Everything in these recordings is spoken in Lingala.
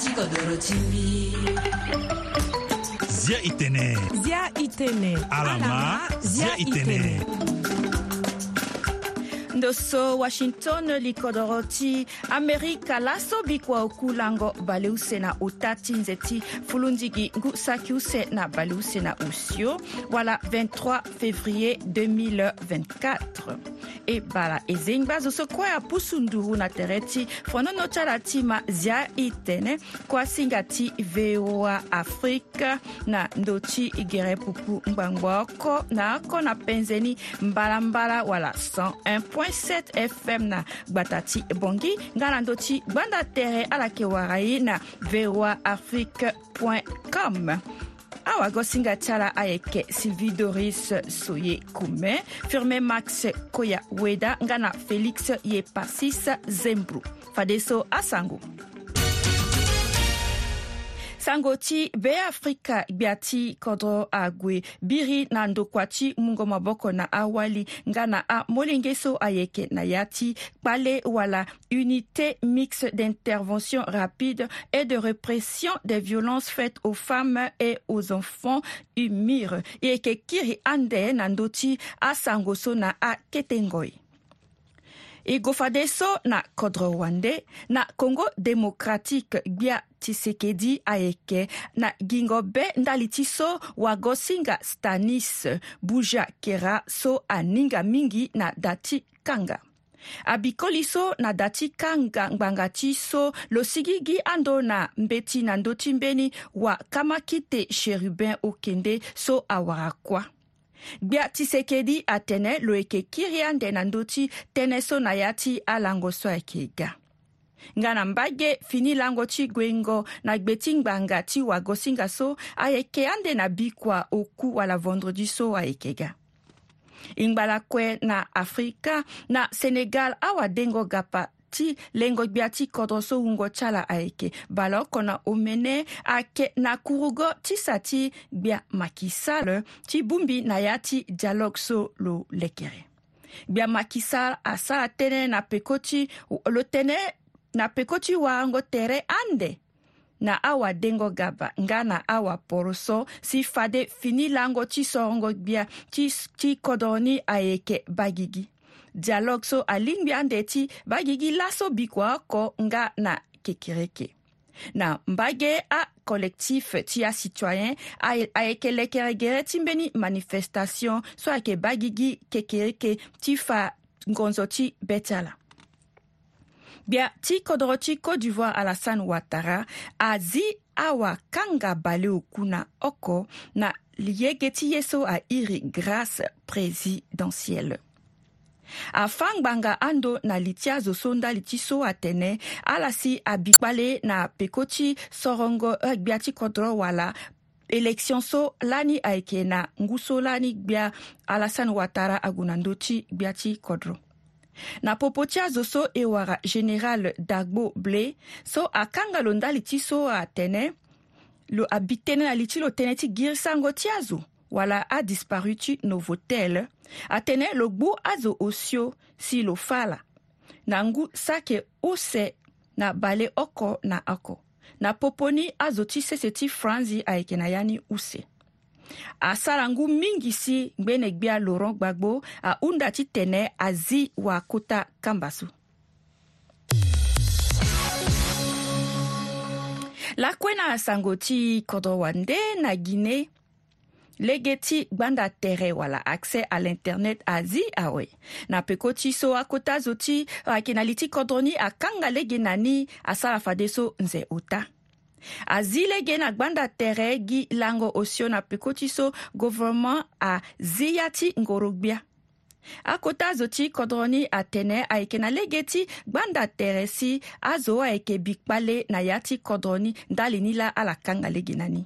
zia i tene zia i tene alama zia i tene ndo so washington li kodro ti amerika laso bikua oku lango balewu sena ota ti nze ti fulunzi gi ngu saki use na balewu sena usio wala 23 février 2024 e bala e zengba zo so kue apusu nduru na tere ti fonono ti ala ti ma zia e tënë kuâ singa ti voa afrique na ndö ti gere pupu ngbangba oko na oko na penzeni mbalambala wala 101 107 fm na gba ta ti bongi nga na ndö ti gbanda tere ala yeke wara ye na voa afrique com awagosinga ti ala ayeke sylvie doris so ye kume firmin max koya weda nga na félix ye pasis zembru fade so asango sango ti be afrika gbia ti kodro ague biri na ndokua ti mungo maboko na awali nga na amolenge so ayeke na ya ti kpale wala unité mixte d'intervention rapide et de répression des violences faites aux femmes et aux enfants umir e yeke kiri ande na ndö ti asango so na akete ngoi e gofa de so na kodro wande na congo démocratique gbia tshisekedi ayeke na gingo be ndali ti so wagosinga stanis buja kera so aninga mingi na da ti kanga abikoli so na da ti kanga ngbanga ti so lo sigi gi ando na mbeti na ndö ti mbeni wakamaki te chérubin okende so awara kuâ gbia tisekedi atene lo yeke kiri ande na ndö ti tënë so na ya ti alango so ayeke ga nga na mba ge fini lango ti gue ngo na gbe ti ngbanga ti wagosinga so ayeke ande na bi kua oku wala vendredi so ayeke ga e ngbala kue na afrika na senegal awadengo ga pa ti lengo gbia ti kodro so wungo tyala ayeke balo oko omene ayeke na kurugo ti sa ti gbia maki sale ti bongbi na ya ti dialogue so lo lekere gbia maki sale asara tënë na peko ti lo tene na peko ti warango tere ande na awadengo gaba nga na awaporo so si fade fini lango ti sorongo gbia ti, ti kodro ni ayeke bagigi dialogue so alingbi ande ti ba gi gi laso bikua oko nga na kekereke na mbage acollectif ti acitoyen ayeke leke gere ti mbeni manifestation so ayeke ba gi gi kekereke ti fa ngonzo ti be ti ala gbia ti kodro ti côte d'ivoire alassane ouattara azi awakanga bale oku na oko na yege ti ye so airi grâce présidentielle afangbanga ando na li ti azo so ndö li ti so atene ala si abi kpale na peko ti sorongo eh, gbia ti kodro wala élection so lani ayeke na ngu so lani gbia alassane ouattara ague na ndö ti gbia ti kodro na popo ti azo so e wara général dagbo blé so akanga lo ndali ti so atene lo abi tënë na li ti lo tënë ti girisango ti azo wala adisparu ti no vo tele atene lo gbu azo osio si lo fala na ngu sake ose na bale oko na oko na poponi azo ti sese ti franzi ayeke na ya ni use asara ngu mingi si ngbene gbia laurent gbagbo ahunda ti tene azi wakota kamba so lakue na sango ti kodro wande na guinée lege ti gbanda tere wala accès à l'internet azi awe na peko ti so akota zo ti ayeke na li ti kodro ni akanga lege na ni asara fade so nze ota azi lege na gbanda tere gi lango osio na peko ti so gouvernement azi ya ti ngoro gbia akota zo ti kodro ni atene ayeke na lege ti gbanda tere si azo ayeke bikpale na ya ti kodro ni ndali ni la ala kanga lege na ni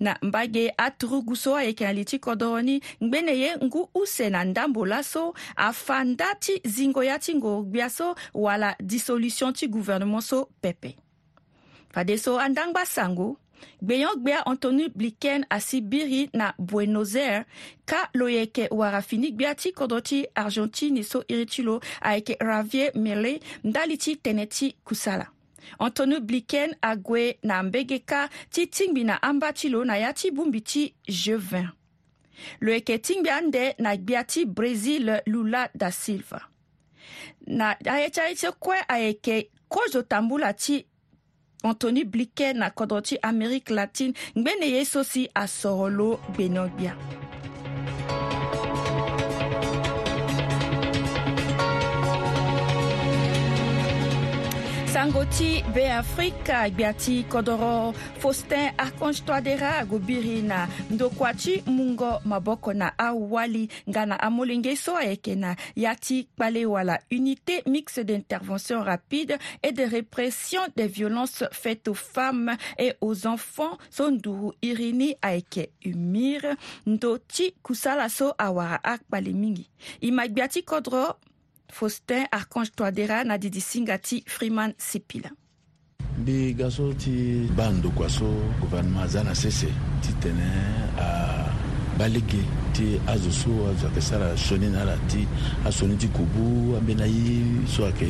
na mbage atrugu so ayeke na li ti kodro ni ngbene ye ngu use na ndambo laso afa nda ti zingo ya ti ngongbia so wala dissolution ti gouvernement so pepe fade so andangba sango gbeyangbeya anthony blinken asi biri na buenos aires ka lo yeke wara fini gbia ti kodro ti argentine so iri ti lo ayeke ravier mele nda li ti tënë ti kusala antonio bliken ague na ambegeka ti tingbi na amba ti lo na ya ti bongbi ti g20 lo yeke tingbi ande na gbia ti brésil lula da silva na aye ti aye ti kue ayeke kozo tambula ti anthony blinken na kodro ti amérique latine ngbene ye so si asoro lo gbene ogbia sangoti be afrika kodoro faustin archange toadera Gubirina, Ndokwachi, mungo Mabokona, awali Ngana, amulinge amolenge so Palewala unité mixte d'intervention rapide et de répression des violences faites aux femmes et aux enfants so Irini Irini, umir Ndoti, kusala awara akpale mingi Kodoro, faustin archange toadera na didisinga ti freeman sipila mbi ga so ti ba ndoko aso gouvernement aza na sese ti tene ah, balege ti azo so azo ayeke sara sioni na ala ti asoni ti kubu ambeni aye so ayeke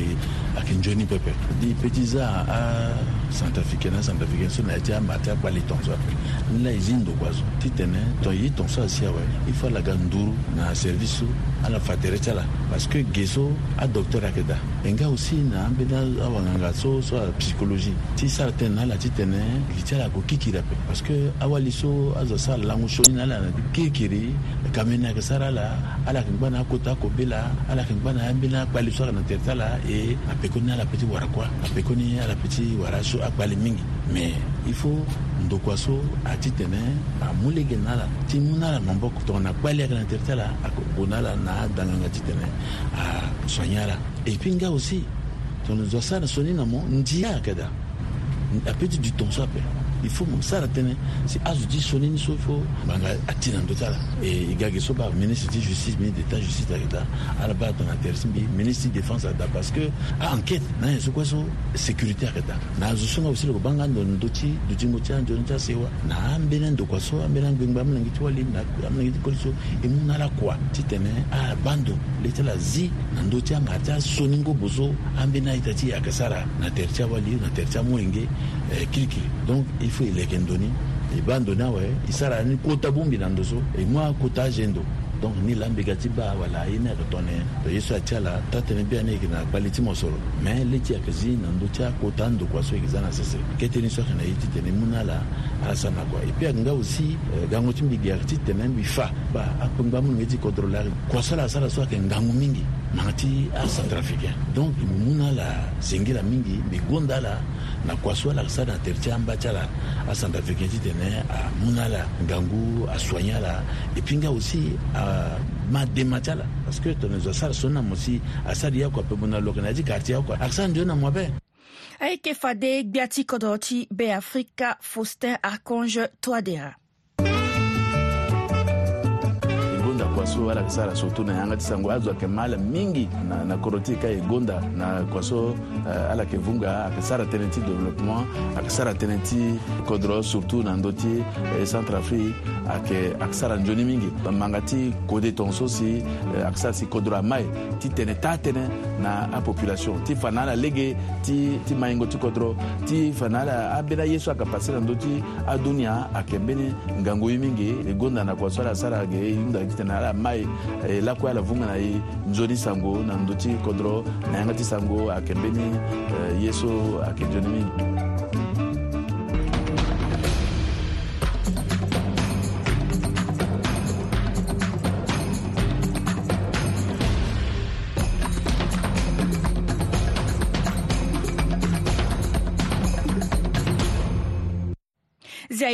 ayeke nzoni pepe ni peut ti za acentrafricain na centrafricain so na ye ti ama ti akpali tongaso ape ni la e zi ndoko azo titene ton ye tongaso asi awe i fa laga nduru na service so ala fa tere ti ala parce que ge so adocteur ayeke da e nga aussi na ambeni awanganga so so apsychologie ti sara tene na ala titene gi ti ala yeke okikiri ape parce que awali so azo sara lango sioni na ala na ti kikiri kame na ke la e, ala kin gbana kota kobe la ala kin gbana ambina kpali kana terita la e a ni ala peti wara kuwa a ni ala peti wara so a mingi me il faut ndokwaso a ti tɛmɛ a mun le la ti mun na la mabɔ tɔgɔna kpali a kana terita la a kona la n'a danganga ti tɛmɛ a sɔnya la et puis nga aussi tɔnɔ zɔsara sɔni namɔ njiya kɛda a peti du tɔnso a ifo mo sara tënë si azo ti so ni ni so fo manga ati na ndö ti ala e ga ge so ba ministre ti justice ministre d'état justice ayeke da ala ba atongana tere si mbi ministre ti défense ayeke da parce que enquête na ye so kue so sécurité ayeke da na azo so nga aussi lo yeke ba nga ndo ndö ti dutingo ti anzoni ti asewa na ambeni andokua so ambeni angbengba amilenge ti wali na amilenge ti koli so e mû na ala kua ti tene ala ba ndo le ti ala zi na ndö ti anga ti aso ni ngobo so ambeni aita ti yeke sara na tere ti awali na tere ti amwenge eh, kirikiri donc ifo ileke ndöni e b'a ndöni awe i sara ni kota bungbi na ndo so e ŋua kota azen do donc ni lambeka ti ba wala aye ni ayeke tone to ye so ati ala ta tënë bia ni yeke na kpali ti mo soro me le ti yeke zi na ndö ti akota andokua so yeke za na sese keteni so ayeke na ye titene mû ni ala asara na kua e puis ayeke nga aussi euh, gango ti mbi gi ayeke titene mbi fa ba akpengba mû nenge ti contrôle ari kua so ala asara so ayeke ngangu mingi mangi ti acentrafricain donc mû ni ala zengi la mingi mbi gonda ala na kuaso alakisa na tere ti ambâ ti ala asandafe yeke ti tene amû na ala ngangu asoigné ala e puis nga aussi amadema ti ala parce que tene zo asara so na mo si asara ye kua pebu na loke na ya ti quartier akua ayeke sara ndio na mo abe ayeke fade gbia ti kodro ti beafrika faustin arconge toadera so ala yeke sara so tongana ye anga ti sango azo ayeke ma ala mingi na, na koro ti e ka e gonda na kua so uh, ala yeke vunga ayeke sara tënë ti développement ayeke sara tënë ti kodro surtout na ndö ti eh, centre afrique ayeke ayeke sara nzoni mingi manga ti kode tongaso si eh, ayeke sara si kodro amae ti tene taa tënë na apopulation ti fa na ala lege ti, ti maingo ti kodro ti fa na ala ambeni aye so ayeke pase na ndö ti adunia ayeke mbeni ngangu ye mingi e gonda na kua so ala sara ayeke e hunda ti tene ala ma ye eh, lakoya la vunga na ye nzoni sango na ndo ti kodro na yanga ti sango ayeke mbeni eh, ye so ayeke nzoni mingi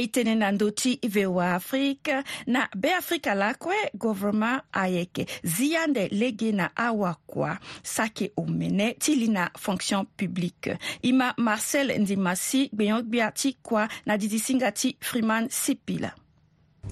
itenenandoty voa afrika na beafrika lakue gouvernement ayeke zia ande lege na awakua saki omene ti li na fonction publique e ma marcel ndima si gbiongbia ti kua na didisinga ti freeman sipila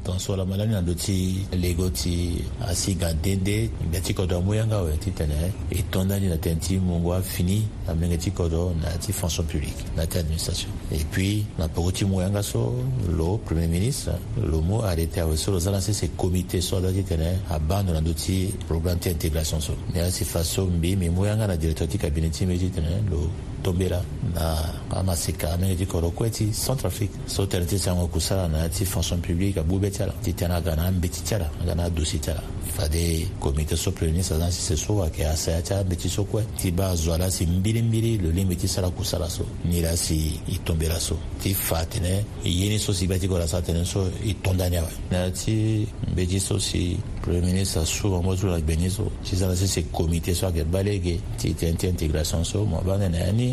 tonsola malani na ndö ti lego ti asiga dende mbi ti kodro amuyanga awe ti tene e tondani na tene ti mungo afini na mlenge ti kodro na ya ti fonction publique na ya ti administration et puis na poko ti mu yanga so lo premier ministre lo mu arrêté awe so lo za na sese comité so ala ti tene abando na ndö ti programme ti intégration so ni ya si fa so mbi mi mu yanga na directeur ti cabinet ti mbi ti tene lo tobera na ama sika amene tikoro kweti centrafrique so tere ti sango kusala na ya ti fonction publique abu be ti ala ti tënë aga na ambeti ti ala aga na adosi ti ala fade komité so premier ministre azana sise so ayeke asaya ti ambeti so kue ti ba azo ala si mbirimbiri lo lingbi ti sara kusala so ni la si e tombela so ti fa tene e yeni so si be ti kolo aso atene so e tondani awe na ya ti mbeti so si premier ministre asu bango ti lo la gbeni so ti sara sese komité so ayeke ba lege ti tënë ti intégration so mo ba ndene na ya ni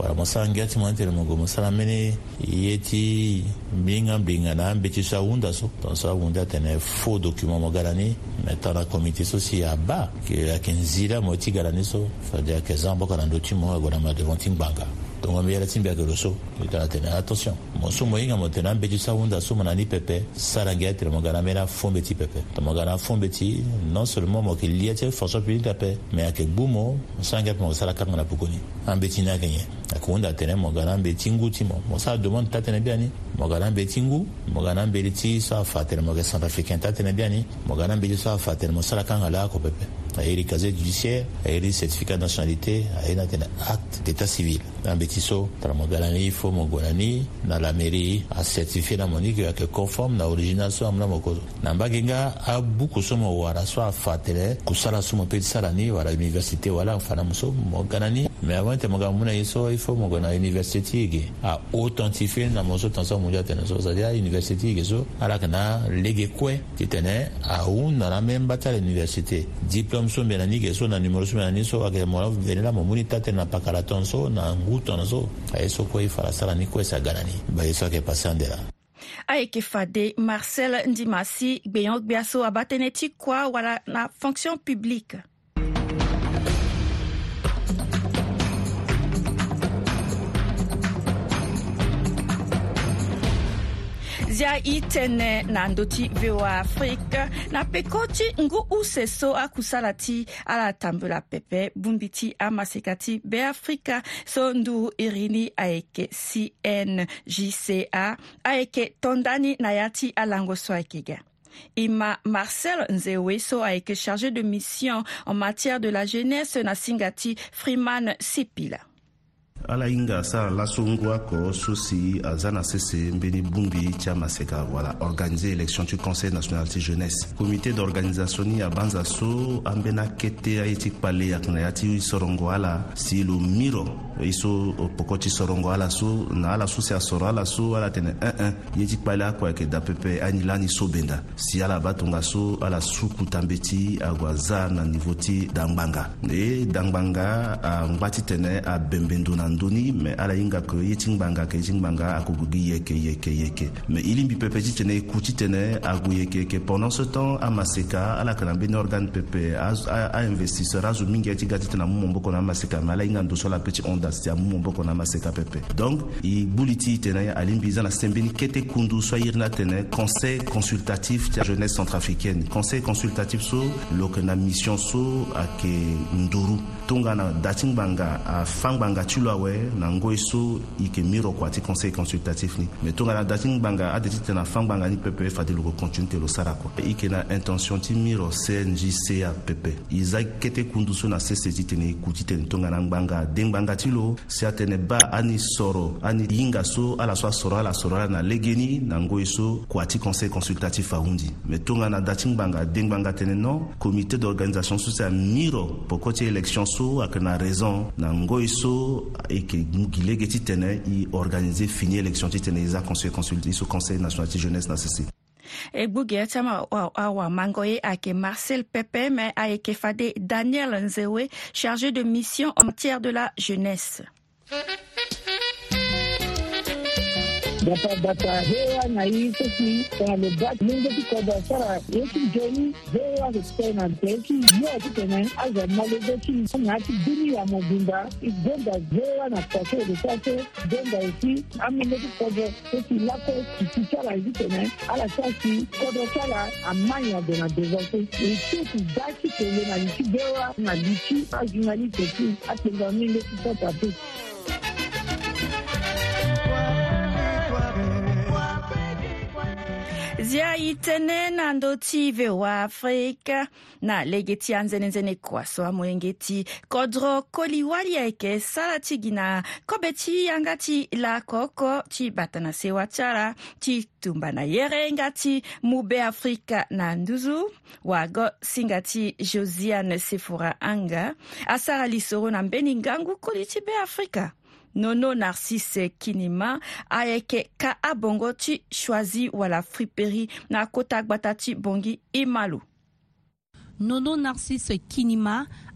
waramusanga timantere mugo musala mene yeti mbinga mbinga na ambe ti so ahunda so don so ahunda tene faux document mo gara ni me tara comité so si aba ke ayeke nzira mo ti gara ni so c'est-à-dire ayeke za amboko na ndö ti mo ague na ma devant ti ngbanga tongo mbi yala ti mbi ayeke lo so e tara tene attention mo so mo hinga mo tene ambeti so ahunda so mo na ni pepe sara ngia tere mo ga na mbeni afombe ti pepe to mo ga na afombe ti non seulement mo yeke lia ti fonction publique ape me ayeke gbu mo mo sara ngia ape mo yeke sara kanga na pokoni ambeti ni ayeke nyen kunda tene mogana be tingu ti mo mo sa demande ta tene biani mogana be tingu mogana be ti so afa tene mo ke centrafricain ta tene biani mogana be ti so afa tene mo sara kan ala ko pepe ayeli casier judiciaire ayeli certificat de nationalité ayeli acte d'état civil un bétisso, ti so tara mo ga lani fo mo la mairie a certifié mo ni yeke conforme na original so amû na moko so na mbage nga abuku so mo wara so kusala peut ti sara ni wara université wala afa na mo mais avant tene mo ga mû na ye so e faut mon gue na université ti yege la na mo so tongaso amongi atene so c'est à dire université à yege so ala yeke na tenait à ti dans la même bataille université diplôme tɔn so mbɛ na ni kɛ so na numero so mbɛ na ni so wakɛ mɔna vɛni la mɔmuni ta tɛ na pakala tɔn so na ngu tɔn so a ye so koyi farasara ni koyisa ganani ba ye so kɛ pasiyan de la ayeke fade marcel ndimasi gbeyangbe aso abâ tënë ti kuâ wala na fonction publique izia i tënë na ndö ti voa afrique na peko ti ngu use so akusala ti ala tambula pepe bongbi ti amaseka ti beafrika so ndu iri ni ayeke cngca ayeke tondani na ya ti alango so ayeke ga e ma marcel nzewe so ayeke chargé de mission en matière de la jeunesse na singa ti freeman sipila ala hinga sara lasongoya kɔ so si aza na sese mbeni bungbi ti amaseka wala organise élection ti conseil national ti jeunesse comité d'organisation ni abanza so ambeni akete aye ti kpale yeke na ya ti sorongo ala si lo miro e so poko ti sorongo ala so na ala so si asoro ala so ala tene ënën eh, eh, ye ti kpale akue yeke da pepe ani la ni so benda si ala ba tongaso so ala suku tambe ti agua za na niveau ti dangbanga e dangbanga angba ti tene abembe ndö na n duni me ala yinga ke ye tingbanga ke tingbanga akogo gi yeke yeke yeke me i lingbi pepe ti tene e ku ti tene ago yeke yeke pendant ce temps amaseka ala yeke na mbeni organe pepe ainvestisseur azo mingi ti ga ti tene amû momboko na amaseka me ala hinga ndo so ala peut ti ondas ti amû momboko na amaseka pepe donc e gbuli ti tene alingbi e za na sembeni kete kundu so airi na tene conseil consultatif ti jeunesse centrafricaine conseil consultatif so lo yeke na mission so ayeke nduru tonga na da ti ngbanga afâ ngbanga ti lo awe na ngoi so e yeke mi ro kua ti conseil consultatif ni me tongana da ti ngbanga ade ti tene na fâ ngbanga ni pepe fade lo go continue te lo sara kua e yeke na intention ti mi ro cngc apepe e za kete kundu so na sese ti tene e ku ti tene tongana ngbanga de ngbanga ti lo si atene ba ani soro ani hinga so ala so asoro ala soro ala na lege ni na ngoi so kua ti conseil consultatif ahundi me tongana da ti ngbanga de ngbanga tene non comité d'organisation so si ami ro poko ti élection so so akana raison na ngoi so que mu gi lege ti tene organise fini élection ti tene e za conséquence ti conseil national ti jeunesse na sese e gbugbi ye ti ama awamango ye ayeke marcel pepe mais ayeke fade daniel nzewe chargé de mission entière de la jeunesse data hewa na hii sisi wanalobaki lingeti koda sara yeki joni hewa kutena nteki yote tene aza malobeki ngati bini ya mobimba igenda hewa na pasere sase genda esi amileki kodo esi lako kisisala ezi tene ala sasi kodo sala amanya de na dezase iteki daki tele na liki bewa na liki ajunalite ti atengami leki sata peki zia i tenena ndö ti voa afrika na lege ti anzenenzene kua so amwenge ti kodro koliwali ayeke sara ti gi na kobe ti yanga ti lakoko ti bata na sewa tyara ti tumba na yere nga ti mu be afrika na nduzu wago singa ti josiane sefora anga asara lisoro na mbeni ngangu koli ti be afrika Nono Narcisse Kinima ayeke ka abongo ti choisi wala friperie na kota gbata ti bongi e ma lo nono narcisse kinima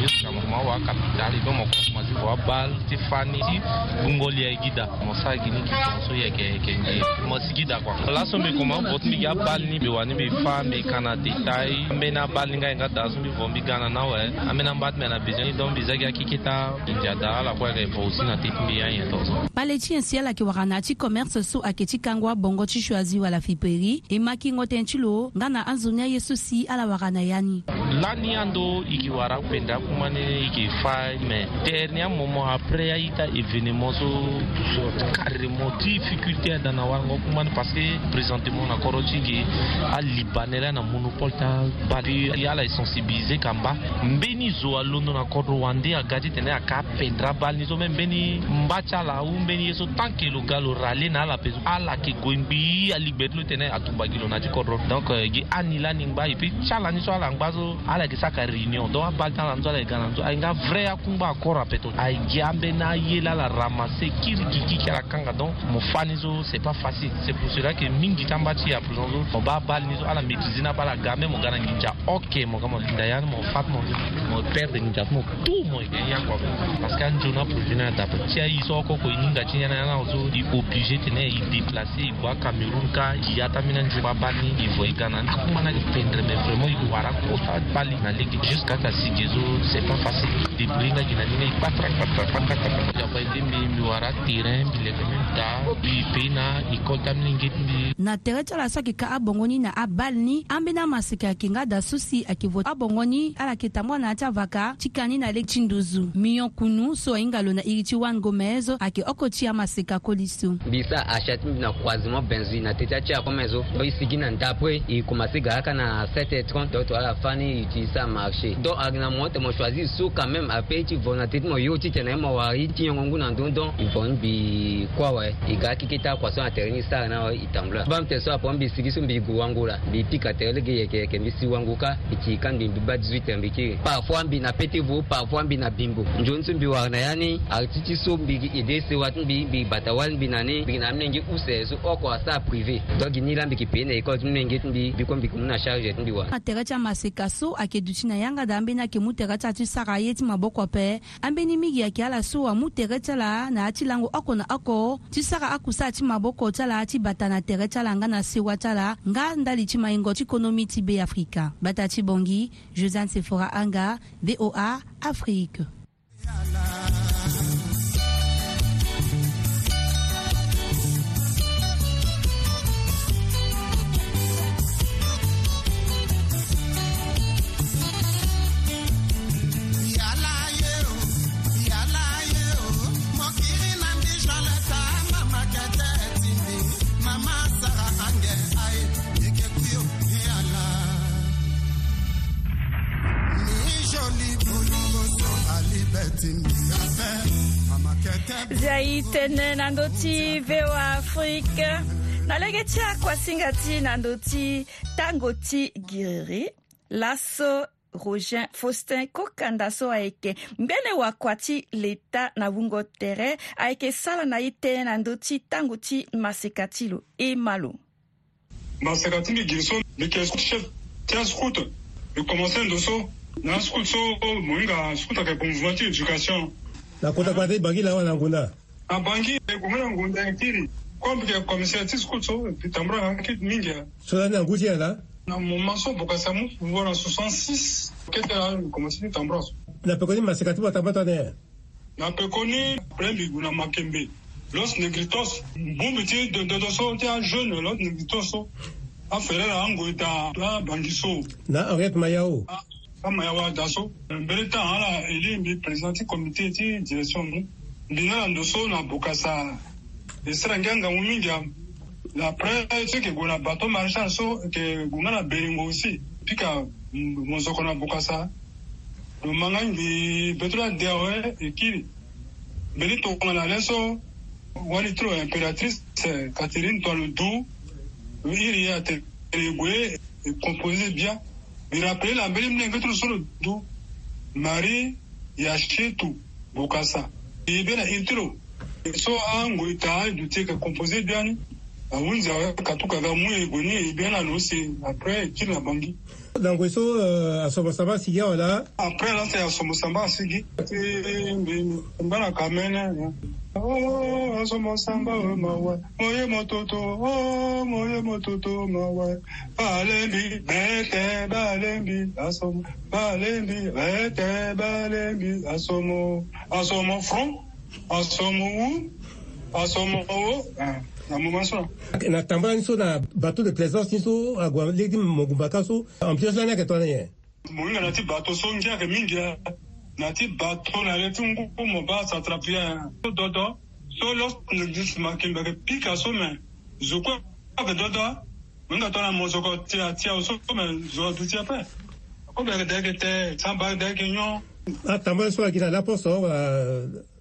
jusqu'à mokuma wa kapitale don moko mokuma ti wa bal ti fani ti gbungo lia e gida mo sara yeke ni kiton so yeke yeke nge mo si gida kua ala so mbi kuma mbo ti mbi ga bal ni mbi wa ni mbi fa mbi kan na détail ambeni abal ni nga yeke ada so mbi vo mbi ga na na were ambeni ambâ ti mbi na besoin ni don mbi za gi akiki ta nzada ala kue yeke vo si na ti ti mbi ayen to so pale ti en si ala yeke wara na ti commerce so ayeke ti kango abongo ti so azi wala fiperi e ma kingo tënë ti lo nga na anzoni aye so si ala wara na ya ni lani ando yeke wara bɛn da kuma ni ke fa mɛ dernier moment après ya i ka événement so carrément difficulté dan na wari ngɔ kuma ni parce que présentement na kɔrɔ ci ke a libanɛla na monopole ta bari yala sensibiliser kan ba n be ni zo a londo na kɔdɔ wa n de a gadi tɛnɛ a k'a pɛndra bali ni so mɛ n be ni n ba ca la u n be ni ye so tant que lo galo rale na ala peso ala ke goin gbi ali gbɛdulo tɛnɛ a tubagi lo na ti kɔdɔ donc euh, ge ani la ni n gba et puis ca la ni so ala n gba so ala ke sa ka réunion donc a ba ta na nzɔ la e ga na nzɔ ayi nka vrai ya kun b'a kɔrɔ apɛtɔ ayi je an bɛ n'a yela la ramase kirigiki kɛra kan ka dɔn mo fani zo c'est pas facile c'est pour cela que min gita n b'a ci a présent zo mo b'a bali ni zo ala maitrisina b'a la ga an bɛ mo gana ginja ok mo kama dayani mo fat mo mo perdre ginja mo tout mo ya kɔ parce que an jona provina dapɛ tia yi sɔ kɔ ko i ni gati ɲɛna ɲɛna zo i obligé tenɛ i déplacer i bɔ a cameroun ka i yatamina jo b'a bani i vɔ i gana a kun mana kɛ pendre mais vraiment i wara ko ta bali na ligi jusqu'à ta sigi diz o Sepan fácil. debris na gina ni yaba ede mbi mbi wara terrain mbi lege mi da mbi pe na école ta mini ngeti mbi na tere ti ala so ayeke ka abongo ni na abali ni ambeni amaseke ayeke nga da so si ayeke vote abongo ni ala yeke tambu na yâ ti avaka ti kani na lege ti nduzu mion kunu so ahinga lo na iri ti juan gomez ayeke oko ti amaseke akoli so mbi so ahia ti mbi na croisement benzi na tete ti akome so donc e sigi na nda après e commencé ga kaka na 7 30 donc to ala fani e utilise amarché donc ayeke na moment ti mo choisir so quand même même ape ti vɔ na teti mo yo ti tene mo wa i ti yɔngɔ ngu na dondɔn i vɔ n bi kɔ wɛ e. i ga kiki ta kɔ sɔn a tɛrɛ ni saa na i tambula bam tɛ sɔn a pɔn bi sigi sun bi gu wango la bi pi ka tɛrɛ lege yɛkɛ yɛkɛ bi si wango ka i ti kan bi bi ba 18 bi kiri parfois bi na pete vo parfois bi na bimbo njon sun bi wa na yani a ti ti so bi i de se wa tun bi bi bata wa bi na ni bi na mne ngi use so ɔkɔ a sa privé donc ni lan bi ki pe na ikɔ tun mne ngi tun bi bi kɔn bi kun na charge tun bi wa. a tɛrɛ ti a ma se ka so a ke duti na yanga da an bɛ na ke mu tɛrɛ ti a ti sara a ye ti ma bɔ kɔfɛ an be ni min yɛkiya la so amu tɛgɛ cɛ la na a ti lango a kɔna a kɔ ti saga a kusa a ti mabɔ kɔ cɛ la a ti bata na tɛgɛ cɛ la n ka na sewa cɛ la nga n dali ti maingɔ ti konomi ti be afirika bata ti bɔngi josane sefora an ka voa afrique zay tene na ndö ti voa afrique na lege ti akuasinga ti na ndö ti tango ti giriri laso rogin faustin kokanda so ayeke mbeni wakua ti leta na wungo tere ayeke sara na ye tënë e na ndö ti tango ti maseka ti lo e ma lo maseka ti mbi giri so mbi yeke chef ti ascoute mbi commencé ndo so na ascoute so mohinga ascoute ayeke mouvement ti éducation na kota kua te e bangi na awa na ngunda na bangi gungu na ngunda e kiri kuambike komisia ti siku so tambura hanki mingi so na ni angu ti ala na mu ma so boka si amu fuwa na 66 kete la eh, komisia ti tambura so na peko ni masika ti watambura tënë e na peko ni pulembigu eh, na makembe los negritos mbumbi ti dododo so ti ajeune los negritos so afere na ango e ta abangi so na henriette maya o ah, kama ya wadaso mbele tan ala ele mbi président ti comité ti direction mu mbina na ndo so na buka sa e sira ngia ngangu mingi amu na pre ti yeke gue na bateau maréchal so yeke gue nga na beningo aussi mbi ka mo nzoko na buka sa lo manga ngbi be tolo ade awe e kiri mbeni tongana na le so wani ti lo impératrice catherine toa lo du lo iri atene gue e composé bien Nirapele la mbele mne ngetu solo du mari ya shetu bukasa ibena intro so angu itaali duteka kompoze dani ahunza akatukaka mu egoni eyibe na lose apres etile na bangi na ngue so asombosamba euh, asigi awa ah, la apres lase asombosamba asigi ti mbe na kamene azombosamba oh, oh, oh, oyo mawa moye mototo o moye mototo mawa balembi bete balembi asomo balembi bete balembi asomo asomo front asomo wu asomo o na moment so na tamba ni so na bato de plaisance ni so agua legi mongumba ka so ambiance la ni ayeke tongana ye mohinga na ti bato so ngia yeke mingi e na ti bato na ye ti ngugu mo ba satrapie so dodo so losne dis makimbe yeke pika so me zoku ayeke dodo mohinga tongana mo soko ti atia so me zo duti ape kome yeke dayeke te samba yeke dayeke nyon atamba ah, so ayeke na laposo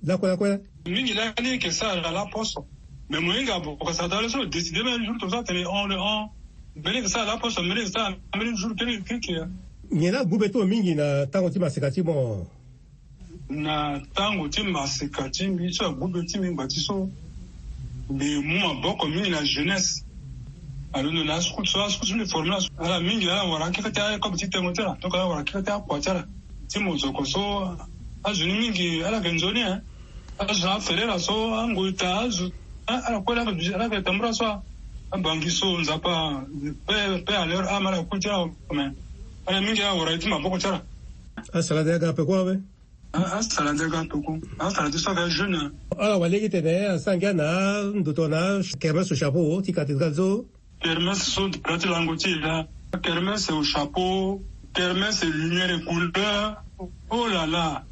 lakue lakue mingi la ni yeke sara laposo mais moyinga bokasata le so décidé ben jour comme ça tene on le on mbele sa la poche mbele sa mbele jour tene kike nyena gube to mingi na tango ti maseka ti mo na tango ti maseka ti mbi so agube ti mingba ti so mbi mu maboko mingi na jeunesse alondo na asukut so asukut so mbi forme na ala mingi ala wara keke ti akobe ti tengo ti ala donc ala wara keke ti akua ti ala ti mo zoko so azoni mingi ala ge nzoni e azo afere la so angoi ta azo alakwela ah, ah, alavetambula swa abangiso ah, nzapa pe pe aler ama la kucha kome ana mingi ya wora itima boko chara asala de gape ko be asala de gape ko asala de so ga jeune ala wale ki te de sanga na ndoto na kermes au chapeau oh, ti katigazo kermes so prati lango ti la kermes au chapeau kermes lumière et couleur oh là là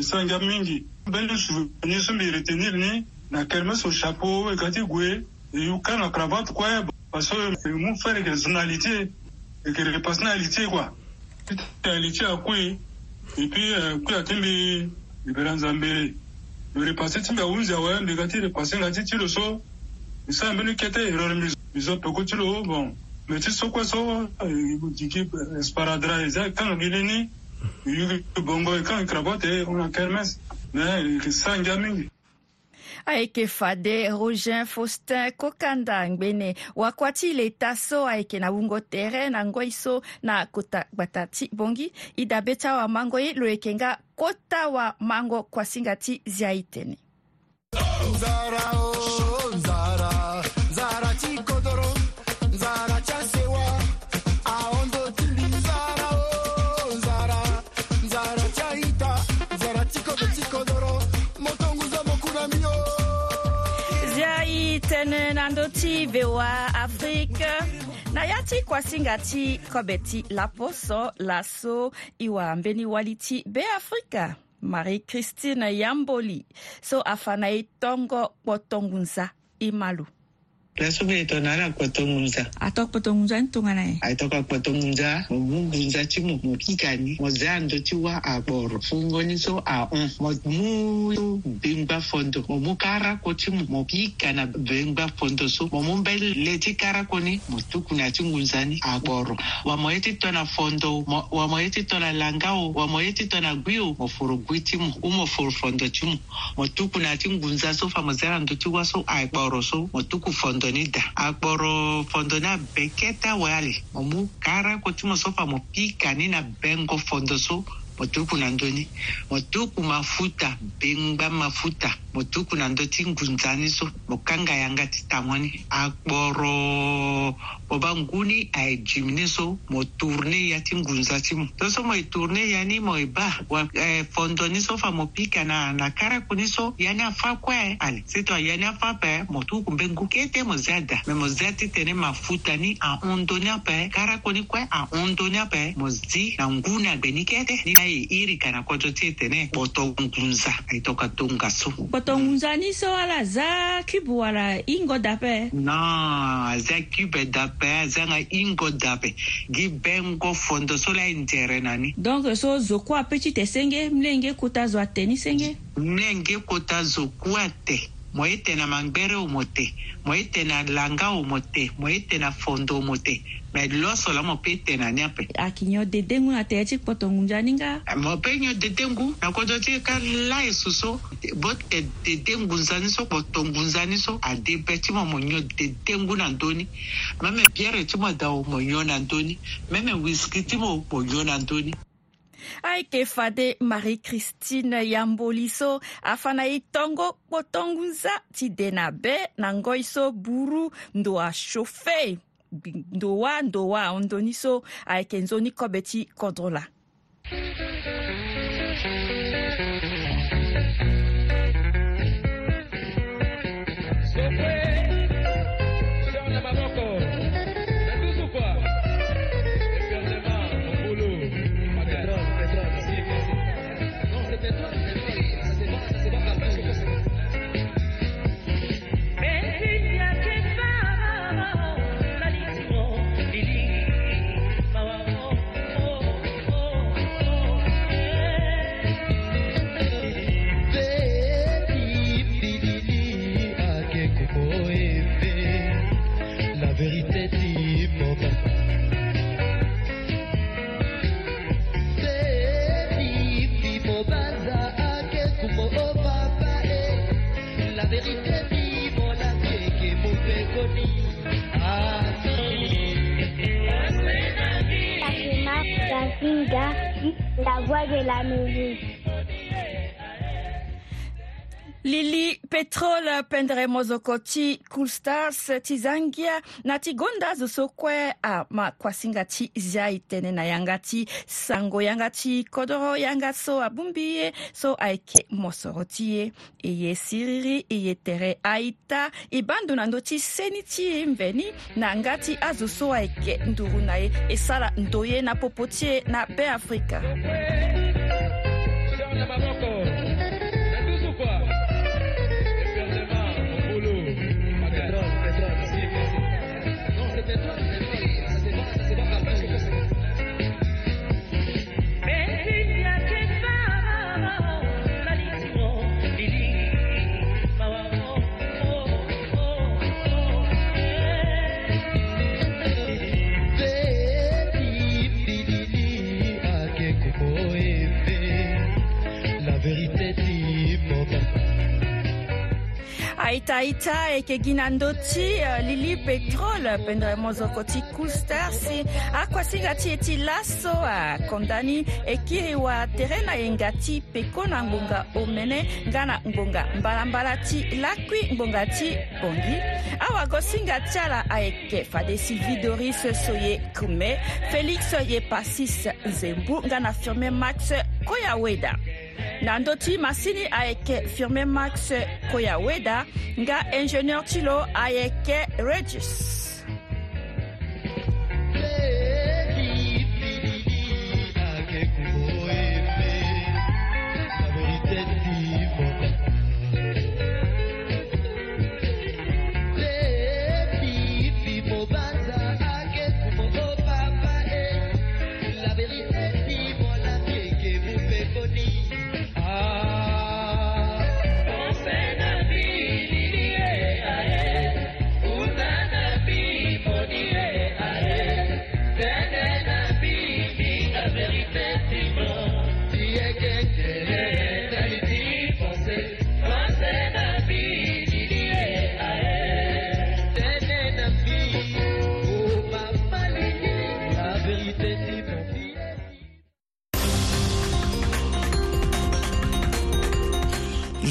sanga mingi belle souvenir so mi retenir ni na kermesse chapeau ekati gue yuka na cravate kue parce que mu fɛn de kɛ zonalité ekere kɛ personnalité quoi réalité akue et puis kue atimbi libera nzambere le repassé timbi e awunzi e awayambi kati repassé ngati tilo so misala e mbeni kete erreur mizo peko tilo bon me ti so kue so diki esparadra eza kanga gilini yuki bongo ekanga cravate ona kermesse mais sangia mingi ayeke fade rogin faustin kokanda ngbene wakua ti leta so ayeke na wungo tere na ngoi so na kota gbata ti bongi ida be ti awamango ye lo yeke nga kota awamango kuasinga ti zia e tene oh! ti voa afrique na ya ti kuasinga ti kobe ti laposo laso e wambeni wali ti beafrika marie christine yamboli so afa na e tongo kpo tongunza e malu Nasubiri kuzungumza atoka kuzungumza ntunga ngunza mo kuzungumza ngunza ti mo mo mukikani mozando ti wa aboro fungoniso a mm, mo mu bengba fondo mu kara ko ti mukikana bengba fondo so mo mu mbele ti kara ko ni mutukuna ti ngunza ngunzani aboro wa mo ye yeti tona fondo wa mo ye ti yeti tona langao wa mo ye ti yeti tona o mo furu gwi ti mo u mo furu fondo ti mo mu mutukuna ti ngunza so fa mo mozando ti wa so aboro so mutuku fondo fɔndɔni da a kpɔrɔ fɔndɔna bɛɛ kɛta wayale mɔmu kara kotumaso famu pikani na bɛngɔ fɔndɔso mo toku na ndö ni mafuta bengba mafuta mo toku na ndö ti ngunzani so mo kanga yanga ti tango ni akporo mo ba ngu ni ayè jimi ni so mo turne ya ti ngunza ti mo so so mo e turne ya ni mo e ba wa eh, fondo ni so fa mo pika na na karaku ni so ya ni afa kue ale sitwa ya ni afa ape mo tuku mbe ngu kete mo zia da me mo zia ti tene mafuta ni ahondo ni ape karaku ni kue ahondo ni ape mo zi na ngu ni agbe ni kete ni na ye iri kana kɔjɔ tɩ tɩ ne bɔtɔ gunza a toka tunga so bɔtɔ ngunza ni so ala za kibu wala ingo dapɛ no za kibɛ dapɛ zanga ingo dapɛ gi bengo fɔndɔ so la njɛrɛ nani donc so zo a pɛci tɛ senge mlenge kota zo a tɛ ni senge mlenge kota zo a tɛ mo ye tene mangbere o mo te mo ye tene langa o mo te mo ye tene fondo o mo te me loso la mo pe tene ani ape ayeke nyo dede ngu na tee ti kpoto ngunza ni nga mo pe nyo dede ngu na kodro ti ka lae so so bo yeke dede ngunza ni so kpoto ngunza ni so ade be ti mo mo nyo dede ngu na ndö ni meme biere ti mo da o mo nyo na ndö ni meme whisky ti mo mo nyo na ndö ni ayeke fade marie christine yamboli so afana e tongo kpotongu nza ti dene abe na ngoi so buru ndo ashofe ndo wa ndo wa ahondöni so ayeke nzoni kobe ti kodro la 给来美女。lili petrol pendre mozoko ti cool stars ti zangia na ti gonda zo so kue amakuasinga ti zia e tënë na yanga ti sango yanga ti kodro yanga so abungbi ye so ayeke mosoro ti ye e ye siriri e ye tere aita e ba ndo na ndö ti seni ti ye mveni na nga ti azo so ayeke nduru na ye e sara ndo ye na popo ti ye na beafrika taita e ke gi na ndö euh, lili petrole pendre mozoko ti kulster si akuasinga ti e ti laso akondani e kiri wa tere na yenga ti peko na ngbonga omene nga na ngbonga mbalambala ti lakui ngbonga ti bongi awagosinga ti ala ayeke fade sylvie doris so ye kume félix ye pasis nzembu nga na firmin max koyaweda na ndö ti masini ayeke firmé max koyaweda nga ingénieur ti lo ayeke regis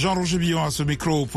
Jean-Roger Billon à ce micro.